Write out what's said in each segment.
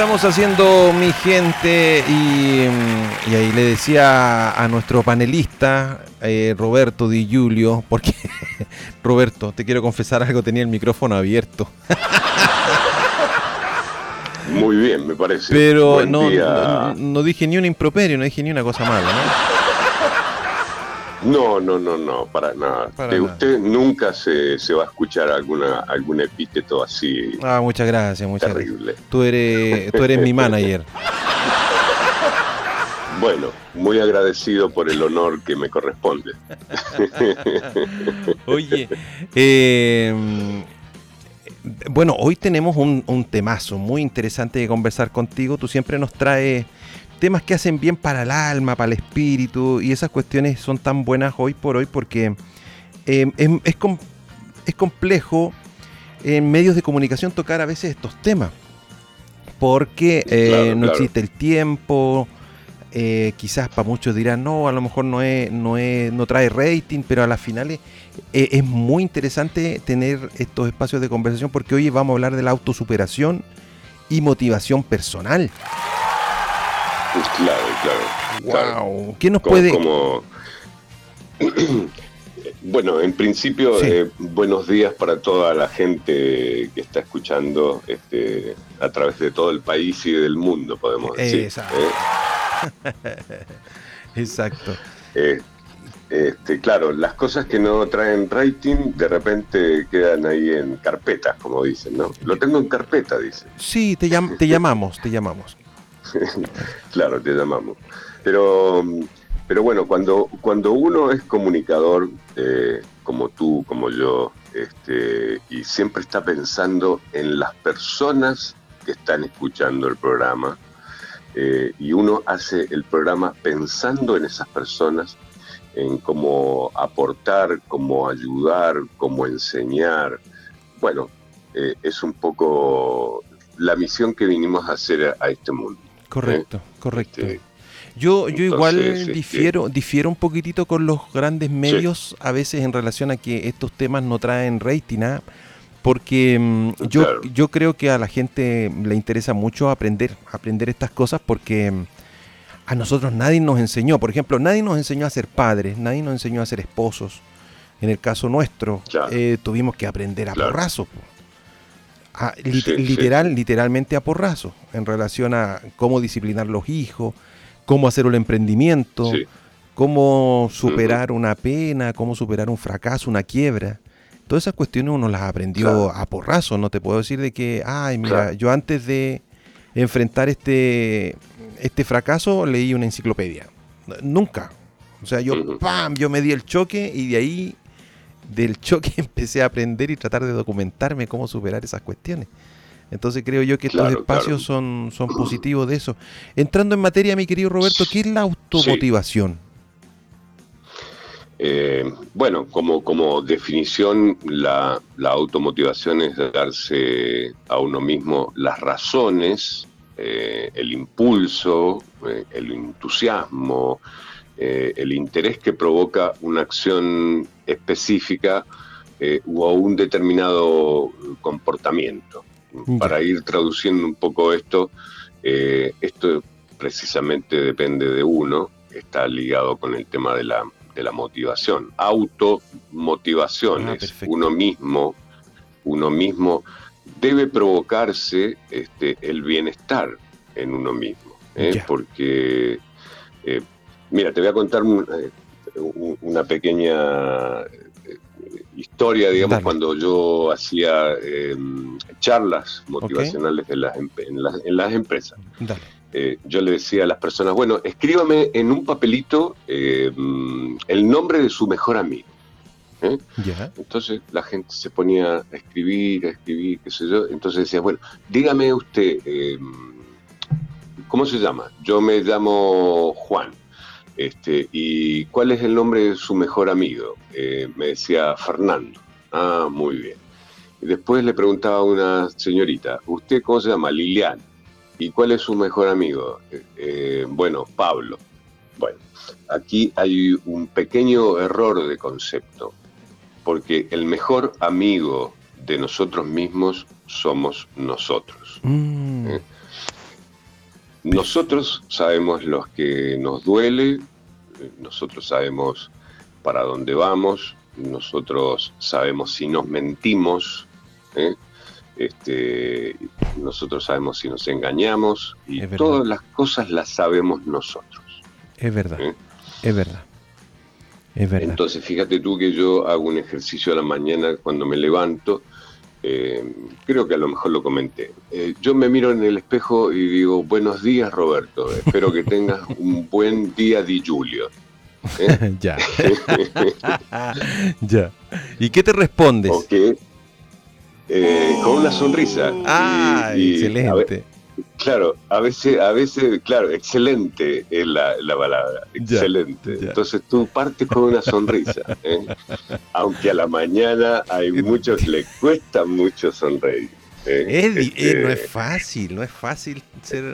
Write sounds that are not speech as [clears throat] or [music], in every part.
estamos haciendo mi gente y, y ahí le decía a nuestro panelista eh, Roberto Di Giulio, porque [laughs] Roberto, te quiero confesar algo, tenía el micrófono abierto. Muy bien, me parece. Pero no, no, no dije ni un improperio, no dije ni una cosa mala, ¿no? No, no, no, no, para nada. de usted nunca se, va a escuchar alguna algún epíteto así. Ah, muchas gracias, muchas terrible. Tú eres, tú eres mi manager. Bueno, muy agradecido por el honor que me corresponde. [laughs] Oye, eh, bueno, hoy tenemos un, un, temazo muy interesante de conversar contigo. Tú siempre nos traes temas que hacen bien para el alma, para el espíritu, y esas cuestiones son tan buenas hoy por hoy porque eh, es, es, complejo en medios de comunicación tocar a veces estos temas, porque eh, no existe el tiempo, eh, quizás para muchos dirán, no, a lo mejor no, es, no, es, no trae rating, pero a las finales es muy interesante tener estos espacios de conversación porque hoy vamos a hablar de la autosuperación y motivación personal. Claro, claro. Wow. ¿Qué nos puede...? [clears throat] bueno, en principio, eh, buenos días para toda la gente que está escuchando este, a través de todo el país y del mundo, podemos decir. Exacto. ¿eh? [laughs] Exacto. Eh, este, claro, las cosas que no traen rating de repente quedan ahí en carpetas, como dicen, ¿no? Lo tengo en carpeta, dice. Sí, te, te llamamos, te llamamos. [laughs] claro, te llamamos. Pero, pero bueno, cuando, cuando uno es comunicador, eh, como tú, como yo, este, y siempre está pensando en las personas que están escuchando el programa, eh, y uno hace el programa pensando en esas personas, en cómo aportar, cómo ayudar, cómo enseñar. Bueno, eh, es un poco la misión que vinimos a hacer a este mundo. Correcto, correcto. yo, yo igual difiero, difiero un poquitito con los grandes medios a veces en relación a que estos temas no traen rating, ¿ah? porque mm, yo, yo creo que a la gente le interesa mucho aprender, aprender estas cosas porque mm, a nosotros nadie nos enseñó, por ejemplo, nadie nos enseñó a ser padres, nadie nos enseñó a ser esposos. En el caso nuestro, eh, tuvimos que aprender a literal, literalmente a porrazo en relación a cómo disciplinar los hijos, cómo hacer un emprendimiento, cómo superar una pena, cómo superar un fracaso, una quiebra. Todas esas cuestiones uno las aprendió a porrazo. No te puedo decir de que, ay, mira, yo antes de enfrentar este, este fracaso leí una enciclopedia. Nunca. O sea, yo, ¡pam! Yo me di el choque y de ahí del choque [laughs] empecé a aprender y tratar de documentarme cómo superar esas cuestiones. Entonces creo yo que estos espacios son, son positivos de eso. Entrando en materia, mi querido Roberto, ¿qué es la automotivación? Eh, bueno, como, como definición, la, automotivación es darse a uno mismo las razones, eh, el impulso, eh, el entusiasmo, eh, el interés que provoca una acción específica eh, o un determinado comportamiento. Para ir traduciendo un poco esto, eh, esto precisamente depende de uno, está ligado con el tema de la, de la motivación. Automotivación ah, uno mismo, uno mismo debe provocarse este, el bienestar en uno mismo, porque Mira, te voy a contar eh, una pequeña eh, historia, digamos, cuando yo hacía em, charlas motivacionales en, las, en, las, empresas. Eh, yo le decía a las personas, bueno, escríbame en un papelito em, el nombre de su mejor amigo. Entonces la gente se ponía a escribir, a escribir, qué sé yo. Entonces decía, bueno, dígame usted, em, ¿cómo se llama? Yo me llamo Juan. Este, ¿Y cuál es el nombre de su mejor amigo? Eh, me decía Fernando. Ah, muy bien. Y después le preguntaba a una señorita, ¿usted cómo se llama? Liliana. ¿Y cuál es su mejor amigo? Eh, eh, bueno, Pablo. Bueno, aquí hay un pequeño error de concepto, porque el mejor amigo de nosotros mismos somos nosotros. Mm. Nosotros sabemos los que nos duele, nosotros sabemos para dónde vamos, nosotros sabemos si nos mentimos, ¿eh? este, nosotros sabemos si nos engañamos y todas las cosas las sabemos nosotros. Es verdad, ¿Eh? es verdad. Es verdad. Entonces, fíjate tú que yo hago un ejercicio a la mañana cuando me levanto. Eh, creo que a lo mejor lo comenté. yo me miro en el espejo y digo, buenos días Roberto, espero que tengas [laughs] un buen día de Julio. [laughs] ya. [laughs] ya. ¿Y qué te respondes? Eh, con una sonrisa. Ah, excelente. Claro, a veces, a veces, claro, excelente es la, palabra, excelente. Entonces tú partes con una sonrisa, ¿eh? aunque a la mañana hay muchos le cuesta mucho sonreír. ¿eh? no es este, fácil, no es fácil ser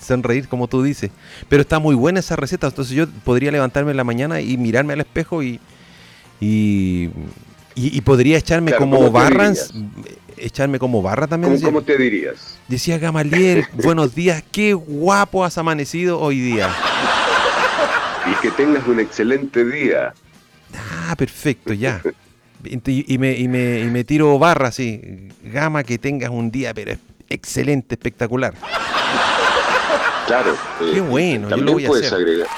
sonreír, como tú dices. Pero está muy buena esa receta. Entonces yo podría levantarme en la mañana y mirarme al espejo y. y, y, podría echarme como barras. Echarme como barra también. ¿Cómo, te dirías? Decía Gamaliel, [laughs] buenos días, qué guapo has amanecido hoy día. Y que tengas un excelente día. Ah, perfecto, ya. Y, me, y, me, y me tiro barra así. Gama, que tengas un día, pero excelente, espectacular. Claro. Qué eh, bueno, también puedes agregar.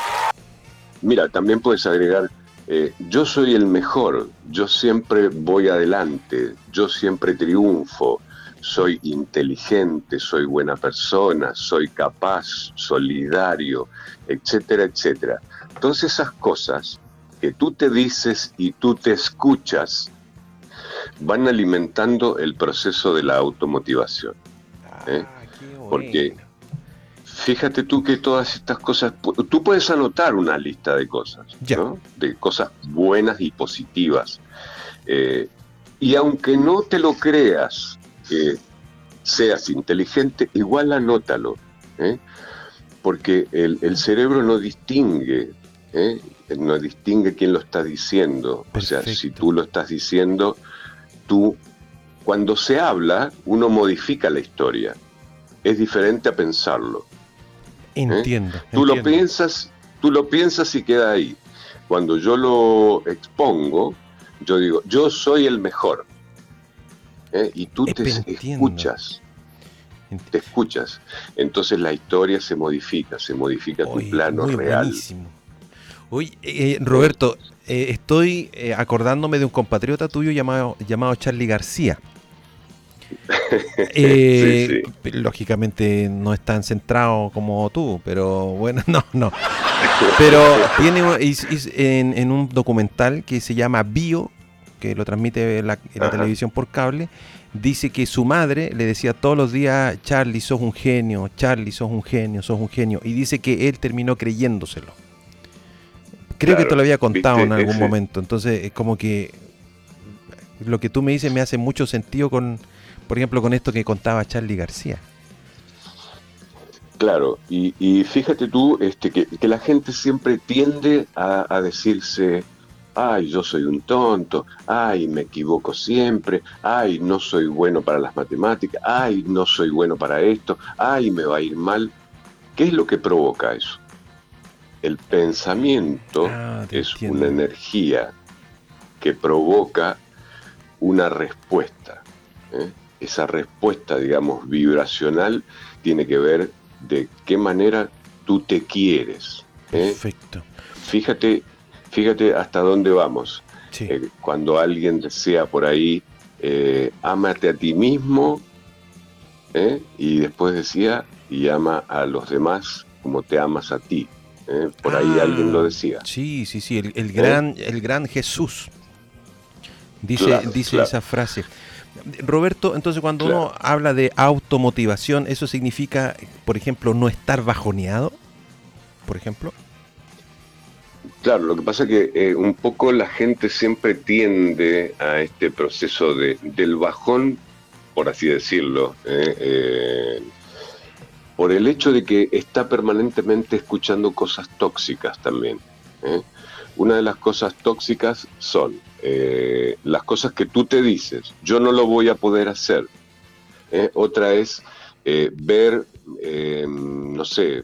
Mira, también puedes agregar, eh, yo soy el mejor, yo siempre voy adelante, yo siempre triunfo, soy inteligente, soy buena persona, soy capaz, solidario, etcétera, etcétera. Todas esas cosas que tú te dices y tú te escuchas van alimentando el proceso de la automotivación. ¿eh? Ah, Porque fíjate tú que todas estas cosas, tú puedes anotar una lista de cosas, ¿no? de cosas buenas y positivas. Eh, y aunque no te lo creas que seas inteligente, igual anótalo, ¿eh? porque el, cerebro no distingue, ¿eh? no distingue quién lo está diciendo. O sea, si tú lo estás diciendo, tú, cuando se habla, uno modifica la historia. Es diferente a pensarlo. ¿Eh? Entiendo. Tú lo piensas, tú lo piensas y queda ahí. Cuando yo lo expongo, yo digo, yo soy el mejor. ¿Eh? Y tú te escuchas. Te escuchas. Entonces la historia se modifica, se modifica tu plano real. Buenísimo. Oye, eh, Roberto, estoy acordándome de un compatriota tuyo llamado, llamado Charlie García. [laughs] Eh, lógicamente no es tan centrado como tú, pero bueno, [laughs] no, no. Pero tiene en, un documental que se llama Bio, que lo transmite la, la televisión por cable, dice que su madre le decía todos los días, Charlie, sos un genio, Charlie, sos un genio, sos un genio. Y dice que él terminó creyéndoselo. Creo que te lo había contado en algún momento. Entonces, es como que lo que tú me dices me hace mucho sentido con, por ejemplo, con esto que contaba Charlie García. Claro, y, fíjate tú este, que, la gente siempre tiende a, decirse, ay, yo soy un tonto, ay, me equivoco siempre, ay, no soy bueno para las matemáticas, ay, no soy bueno para esto, ay, me va a ir mal. ¿Qué es lo que provoca eso? El pensamiento ah, es una energía que provoca una respuesta. ¿eh? Esa respuesta, digamos, vibracional tiene que ver de qué manera tú te quieres. ¿eh? Perfecto. Fíjate, fíjate hasta dónde vamos. Eh, cuando alguien desea por ahí, eh, ámate a ti mismo, y después decía, y ama a los demás como te amas a ti. Por ahí ah, alguien lo decía. Sí, sí, sí, el, gran, el gran Jesús. Dice, dice esa frase. Roberto, entonces cuando uno habla de automotivación, ¿eso significa, por ejemplo, no estar bajoneado? Por ejemplo. Claro, lo que pasa es que eh, un poco la gente siempre tiende a este proceso de, del bajón, por así decirlo, eh, eh, por el hecho de que está permanentemente escuchando cosas tóxicas también. Una de las cosas tóxicas son eh, las cosas que tú te dices, yo no lo voy a poder hacer. ¿eh? Otra es, ver, no sé,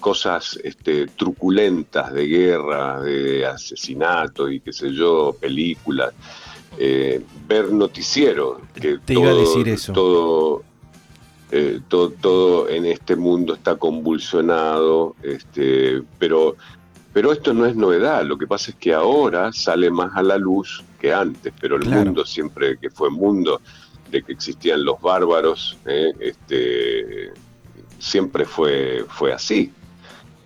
cosas este, truculentas de guerra, de asesinato y qué sé yo, películas, ver noticiero, que Te iba a decir eso. todo eh, todo, todo, en este mundo está convulsionado, este, pero, pero esto no es novedad, lo que pasa es que ahora sale más a la luz que antes, pero el mundo siempre que fue mundo de que existían los bárbaros, eh, este, siempre fue, fue así.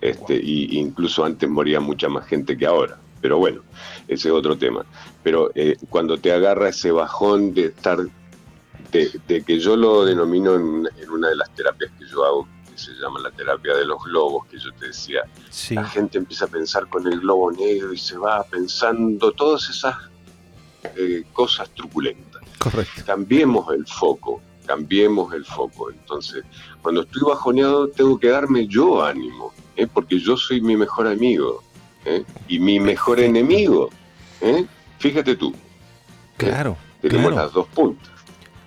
Este, y incluso antes moría mucha más gente que ahora. Pero bueno, ese es otro tema. Pero eh, cuando te agarra ese bajón de estar de, que yo lo denomino en, una de las terapias que yo hago, que se llama la terapia de los globos, que yo te decía, la gente empieza a pensar con el globo negro y se va pensando todas esas eh, cosas truculentas. Correcto. Cambiemos el foco, cambiemos el foco. Entonces, cuando estoy bajoneado, tengo que darme yo ánimo, ¿eh? porque yo soy mi mejor amigo ¿eh? y mi mejor enemigo. Fíjate tú. Claro. Tenemos las dos puntas.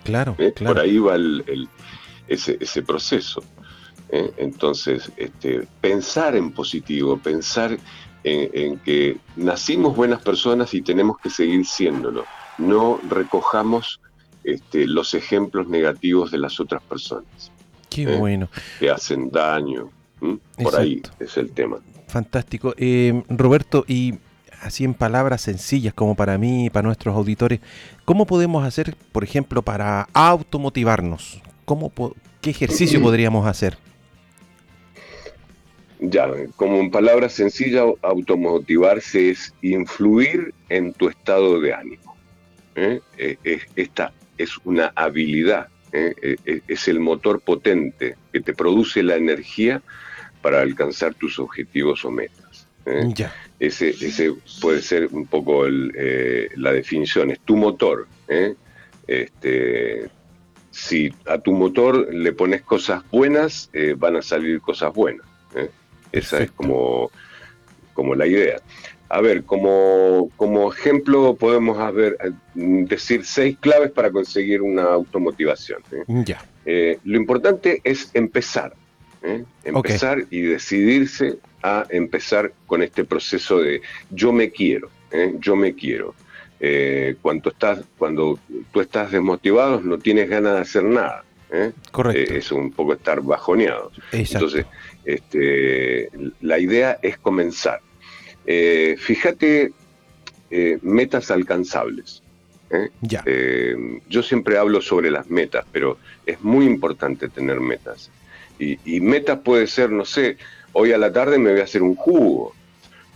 Claro, claro. Por ahí va el, ese, ese, proceso. ¿Eh? Entonces, este, pensar en positivo, pensar en, que nacimos buenas personas y tenemos que seguir siéndolo. No recojamos este, los ejemplos negativos de las otras personas. Qué ¿eh? bueno. Que hacen daño. Por ahí es el tema. Fantástico. Roberto, y así en palabras sencillas como para mí y para nuestros auditores, ¿cómo podemos hacer, por ejemplo, para automotivarnos? ¿Cómo, ¿Qué ejercicio [clears throat] podríamos hacer? Ya, como en palabras sencillas, automotivarse es influir en tu estado de ánimo. ¿eh? Eh, esta es una habilidad, ¿eh? es el motor potente que te produce la energía para alcanzar tus objetivos o metas. Ya. Ese, ese puede ser un poco eh, la definición, es tu motor. ¿eh? Este, si a tu motor le pones cosas buenas, eh, van a salir cosas buenas. Esa es como, como la idea. A ver, como, como ejemplo podemos decir seis claves para conseguir una automotivación. Ya. lo importante es empezar. Empezar y decidirse a empezar con este proceso de yo me quiero, ¿eh? yo me quiero. Eh, cuando, estás, cuando tú estás desmotivado no tienes ganas de hacer nada. ¿Eh? Correcto. es un poco estar bajoneado. Entonces, este, la idea es comenzar. fíjate metas alcanzables. Ya. yo siempre hablo sobre las metas, pero es muy importante tener metas. Y, y metas puede ser, no sé, Hoy a la tarde me voy a hacer un jugo,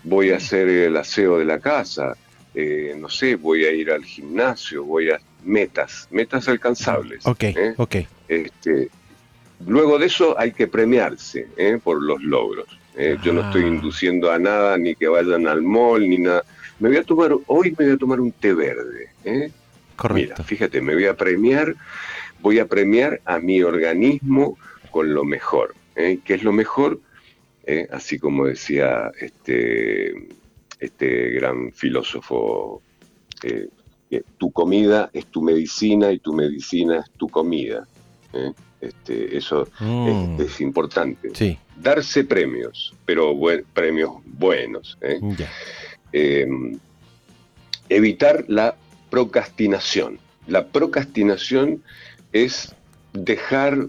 voy a hacer el aseo de la casa, eh, no sé, voy a ir al gimnasio, voy a metas, metas alcanzables. Ok, ¿eh? ok. Este, luego de eso hay que premiarse ¿eh? por los logros. Yo no estoy ah. induciendo a nada, ni que vayan al mall, ni nada. Me voy a tomar, hoy me voy a tomar un té verde. Correcto. Mira, fíjate, me voy a premiar, voy a premiar a mi organismo con lo mejor. ¿Qué es lo mejor? ¿eh? así como decía este, este gran filósofo, eh, tu comida es tu medicina y tu medicina es tu comida. ¿eh? Este, eso mm. es, importante. Darse premios, pero premios buenos. evitar la procrastinación. La procrastinación es dejar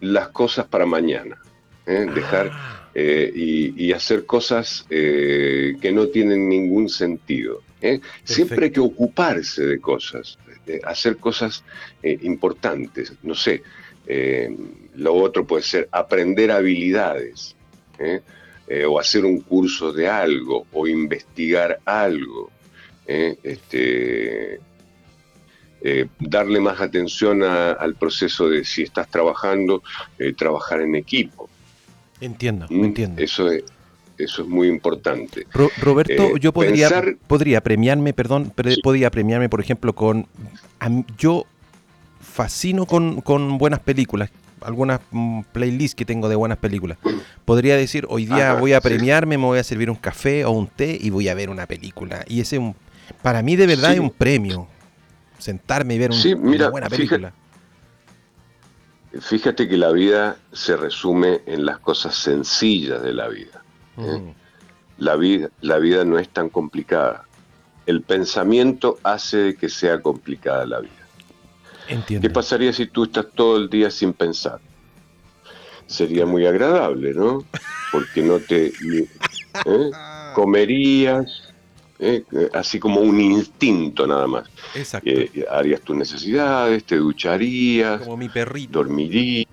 las cosas para mañana. Dejar ah. Eh, y, hacer cosas eh, que no tienen ningún sentido. ¿eh? Siempre hay que ocuparse de cosas, hacer cosas importantes. No sé, lo otro puede ser aprender habilidades, o hacer un curso de algo, o investigar algo. Este, darle más atención al proceso de si estás trabajando, trabajar en equipo. Entiendo, mm, entiendo. Eso es, eso es muy importante. Roberto, eh, yo podría, podría premiarme, perdón, podría premiarme, por ejemplo, con... yo fascino con, buenas películas, algunas mm, playlists que tengo de buenas películas. Podría decir, hoy día voy a premiarme, me voy a servir un café o un té y voy a ver una película. Y ese, un, para mí de verdad es un premio. Sentarme y ver una buena película. Fíjate que la vida se resume en las cosas sencillas de la vida. ¿eh? La vida, la vida no es tan complicada. El pensamiento hace que sea complicada la vida. Entiendo. ¿Qué pasaría si tú estás todo el día sin pensar? Sería muy agradable, ¿no? Porque no te ¿eh? [laughs] comerías, ¿eh? así como un instinto nada más. Exacto. Eh, harías tus necesidades, te ducharías, Como mi perrito. dormirías.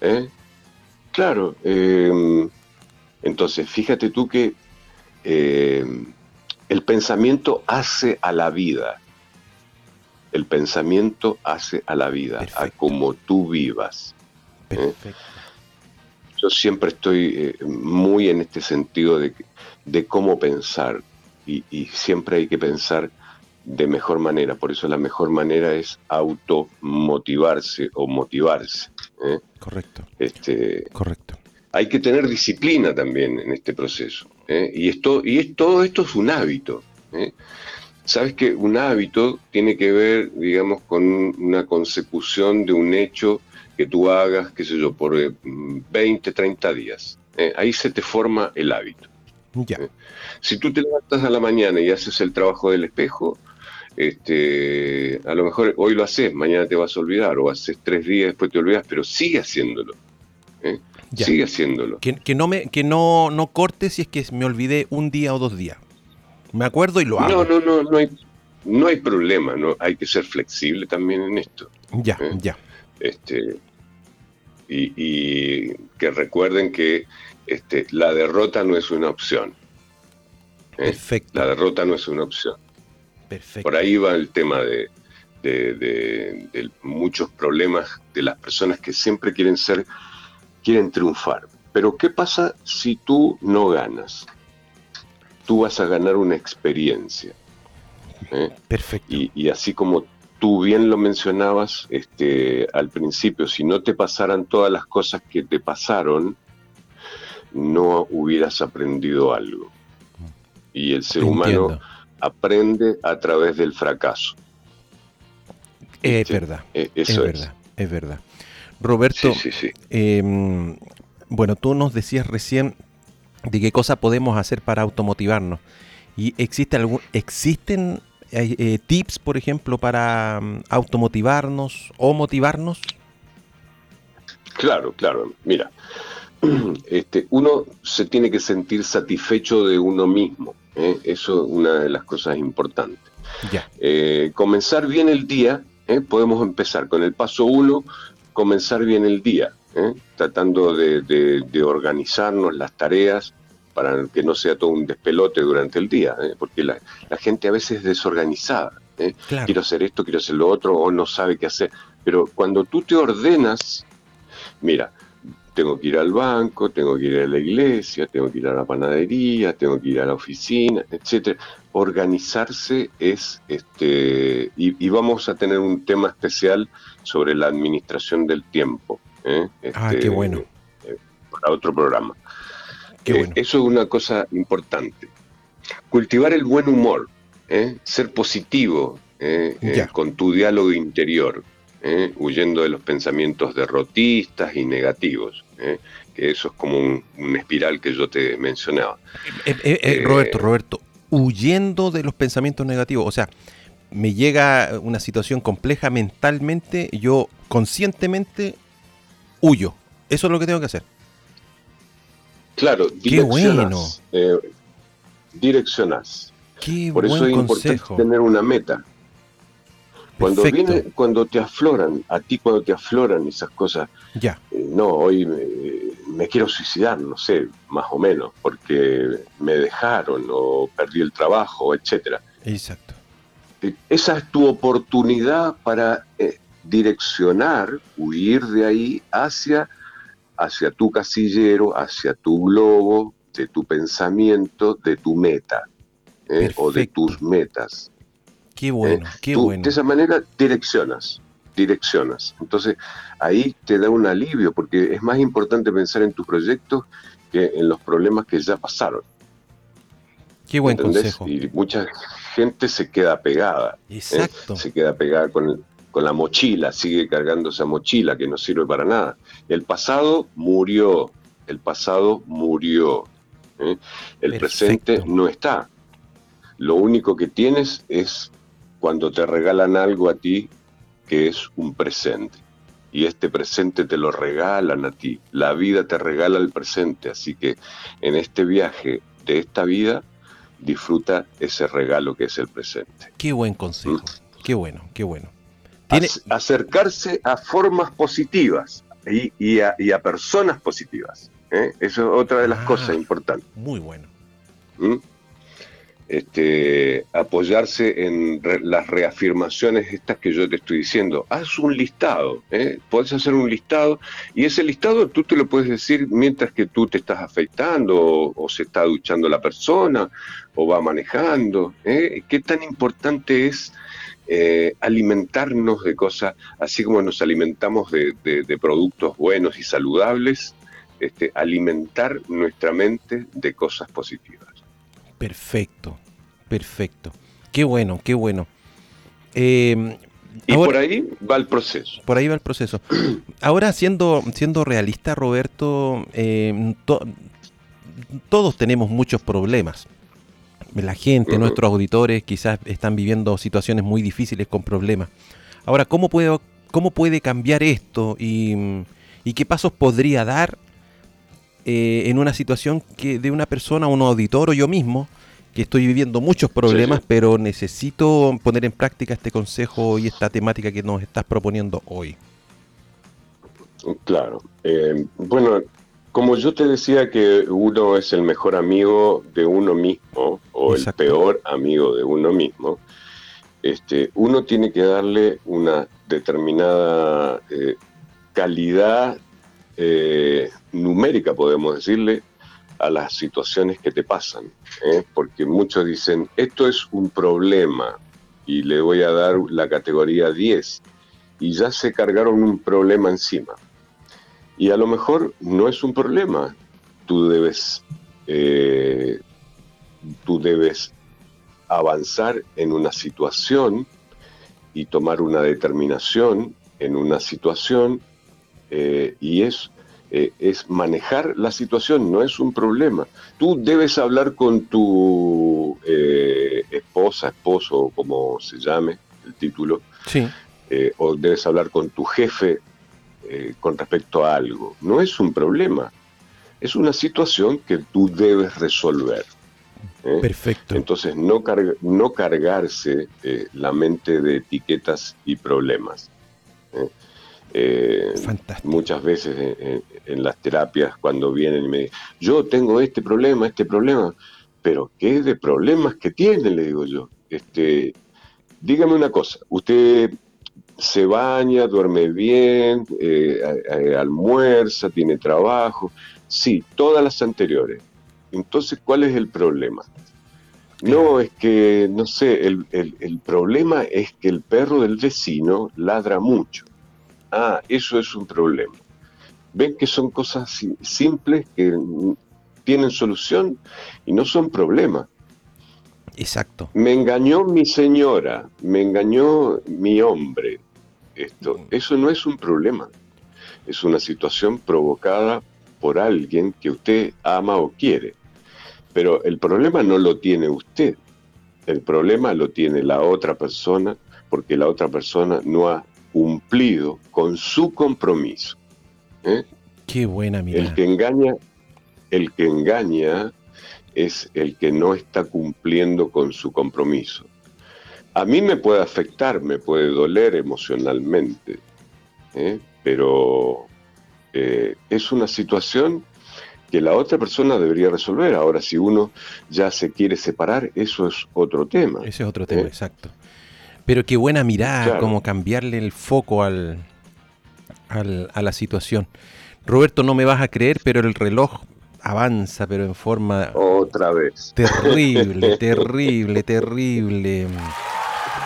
¿eh? Claro. eh, entonces, fíjate tú que eh, el pensamiento hace a la vida. El pensamiento hace a la vida, a como tú vivas. Perfecto. Yo siempre estoy eh, muy en este sentido de, de cómo pensar y, y siempre hay que pensar de mejor manera. Por eso la mejor manera es automotivarse o motivarse. ¿eh? Correcto. Este, Correcto. hay que tener disciplina también en este proceso. ¿eh? Y, esto, y es, todo esto es un hábito. ¿eh? Sabes que un hábito tiene que ver, digamos, con una consecución de un hecho que tú hagas, qué sé yo, por eh, 20, 30 días. Ahí se te forma el hábito. Ya. Si tú te levantas a la mañana y haces el trabajo del espejo, este, a lo mejor hoy lo haces, mañana te vas a olvidar, o haces tres días, después te olvidas, pero sigue haciéndolo. ¿eh? Sigue haciéndolo. Que, que no me que no, no corte si es que me olvidé un día o dos días. Me acuerdo y lo hago. No, no, no, no hay, no hay problema, no, hay que ser flexible también en esto. Ya, ¿Eh? ya. Este, y, y que recuerden que este, la derrota no es una opción. ¿eh? Perfecto. La derrota no es una opción. Perfecto. Por ahí va el tema de, de- de- de muchos problemas de las personas que siempre quieren ser, quieren triunfar. Pero ¿qué pasa si tú no ganas? Tú vas a ganar una experiencia. ¿eh? Perfecto. Y, y así como tú bien lo mencionabas este, al principio, si no te pasaran todas las cosas que te pasaron, no hubieras aprendido algo. Y el ser humano aprende a través del fracaso. Es Sí, verdad. Eh, Es Eso es. verdad. Es verdad. Roberto, Sí, sí, sí. eh, bueno, tú nos decías recién de qué cosa podemos hacer para automotivarnos. ¿Y existe algún, existen eh, eh, tips, por ejemplo, para mm, automotivarnos o motivarnos? Claro, claro. Mira, [clears throat] este, uno se tiene que sentir satisfecho de uno mismo. ¿eh? Eso es una de las cosas importantes. Eh, comenzar bien el día, ¿eh? podemos empezar con el paso uno, comenzar bien el día, tratando de, de- de organizarnos las tareas para que no sea todo un despelote durante el día, porque la, la gente a veces es desorganizada. Claro. Quiero hacer esto, quiero hacer lo otro, o no sabe qué hacer. Pero cuando tú te ordenas, mira, tengo que ir al banco, tengo que ir a la iglesia, tengo que ir a la panadería, tengo que ir a la oficina, etcétera. Organizarse es, este, y, y vamos a tener un tema especial sobre la administración del tiempo. ¿eh? Ah, Este, qué bueno. eh, para otro programa. Qué Eh. Eso es una cosa importante. Cultivar el buen humor, ser positivo con tu diálogo interior, ¿eh? huyendo de los pensamientos derrotistas y negativos, ¿eh? que eso es como un, un espiral que yo te mencionaba. Eh, eh, Roberto, Roberto, huyendo de los pensamientos negativos. O sea, me llega una situación compleja mentalmente, yo conscientemente huyo. Eso es lo que tengo que hacer. Claro, Qué bueno. direccionas. direccionas. Qué Por eso es importante consejo. tener una meta. Cuando Perfecto. viene, cuando te afloran, a ti cuando te afloran esas cosas, Ya, eh, no, hoy me, me quiero suicidar, no sé, más o menos, porque me dejaron o perdí el trabajo, etcétera. exacto. Eh, Esa es tu oportunidad para eh, direccionar, huir de ahí hacia, hacia tu casillero, hacia tu globo, de tu pensamiento, de tu meta, eh, o de tus metas. Qué bueno, Eh, qué tú bueno. De esa manera direccionas, direccionas. Entonces ahí te da un alivio, porque es más importante pensar en tus proyectos que en los problemas que ya pasaron. Qué buen ¿entendés? consejo. Y mucha gente se queda pegada. ¿eh? Exacto. Se queda pegada con el, con la mochila, sigue cargando esa mochila que no sirve para nada. El pasado murió, el pasado murió. ¿eh? El presente no está. Lo único que tienes es cuando te regalan algo a ti que es un presente. Y este presente te lo regalan a ti. La vida te regala el presente. Así que en este viaje de esta vida, disfruta ese regalo que es el presente. Qué buen consejo. ¿Mm? Qué bueno, qué bueno. Acercarse a formas positivas y, a, personas positivas. ¿eh? Eso es otra de las ah, cosas importantes. Muy bueno. ¿Mm? Este, apoyarse en las reafirmaciones estas que yo te estoy diciendo. Haz un listado, ¿eh? puedes hacer un listado y ese listado tú te lo puedes decir mientras que tú te estás afeitando o, se está duchando la persona o va manejando. ¿eh? ¿Qué tan importante es eh, alimentarnos de cosas, así como nos alimentamos de, productos buenos y saludables, este, alimentar nuestra mente de cosas positivas? Perfecto, perfecto. Qué bueno, qué bueno. Em, y por ahí va el proceso. Por ahí va el proceso. [clears throat] Ahora, siendo, siendo realista, Roberto, em, todos tenemos muchos problemas. La gente, nuestros auditores, quizás están viviendo situaciones muy difíciles con problemas. Ahora, ¿cómo puede, cómo puede cambiar esto y, y qué pasos podría dar eh, en una situación que de una persona, un auditor o yo mismo, que estoy viviendo muchos problemas, pero necesito poner en práctica este consejo y esta temática que nos estás proponiendo hoy. Claro. Eh, bueno, como yo te decía que uno es el mejor amigo de uno mismo o el peor amigo de uno mismo, este, uno tiene que darle una determinada eh, calidad eh, numérica, podemos decirle, a las situaciones que te pasan. ¿eh? Porque muchos dicen, esto es un problema y le voy a dar la categoría 10 y ya se cargaron un problema encima. Y a lo mejor no es un problema. Tú debes, eh, tú debes avanzar en una situación y tomar una determinación en una situación eh, y es, eh, es manejar la situación, no es un problema. Tú debes hablar con tu eh, esposa, esposo, como se llame el título, sí. o debes hablar con tu jefe con respecto a algo. No es un problema, es una situación que tú debes resolver. Perfecto. Entonces, no, no cargarse la mente de etiquetas y problemas. Eh, muchas veces en, las terapias cuando vienen y me dicen, yo tengo este problema, este problema, pero ¿qué de problemas que tiene? Le digo yo. Este, dígame una cosa, usted se baña, duerme bien, eh, almuerza, tiene trabajo, sí, todas las anteriores. Entonces, ¿cuál es el problema? No, es que, no sé, el, el problema es que el perro del vecino ladra mucho. Ah, eso es un problema. Ven que son cosas simples que tienen solución y no son problemas. Exacto. Me engañó mi señora, me engañó mi hombre. Esto, eso no es un problema. Es una situación provocada por alguien que usted ama o quiere. Pero el problema no lo tiene usted. El problema lo tiene la otra persona porque la otra persona no ha cumplido con su compromiso. ¿eh? Qué buena mirada. El que engaña, el que engaña es el que no está cumpliendo con su compromiso. A mí me puede afectar, me puede doler emocionalmente, ¿eh? pero eh, es una situación que la otra persona debería resolver. Ahora, si uno ya se quiere separar, eso es otro tema. Ese es otro tema, exacto. Pero qué buena mirada, como cambiarle el foco al, a la situación. Roberto, no me vas a creer, pero el reloj avanza, pero en forma... Otra vez. Terrible, [laughs] terrible, terrible.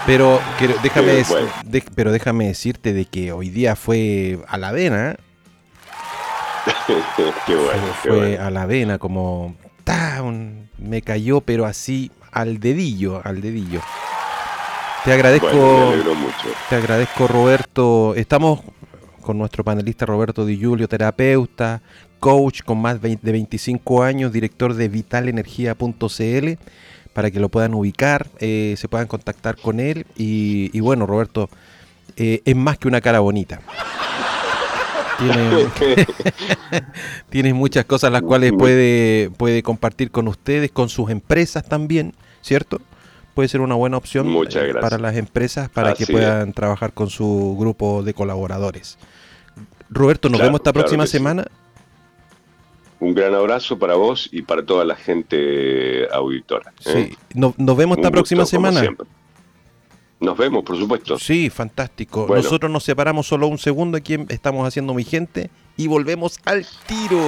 Pero déjame, pero déjame decirte de que hoy día fue a la vena. [laughs] qué bueno, fue a la vena, como... me cayó, pero así al dedillo, al dedillo. Te agradezco. me alegro mucho. Te agradezco, Roberto. Estamos con nuestro panelista Roberto Di Giulio, terapeuta, coach con más de 25 años, director de vitalenergía.cl, para que lo puedan ubicar, eh, se puedan contactar con él. Y, bueno, Roberto, eh, es más que una cara bonita. [laughs] [laughs] Tiene, muchas cosas las cuales puede, puede compartir con ustedes, con sus empresas también, ¿cierto? Puede ser una buena opción eh, para las empresas para que puedan trabajar con su grupo de colaboradores. Roberto, nos vemos esta próxima semana. Un gran abrazo para vos y para toda la gente auditora. ¿eh? Sí, nos, vemos esta próxima semana. Nos vemos, por supuesto. Sí, fantástico. Nosotros nos separamos solo un segundo aquí, estamos haciendo mi gente y volvemos al tiro.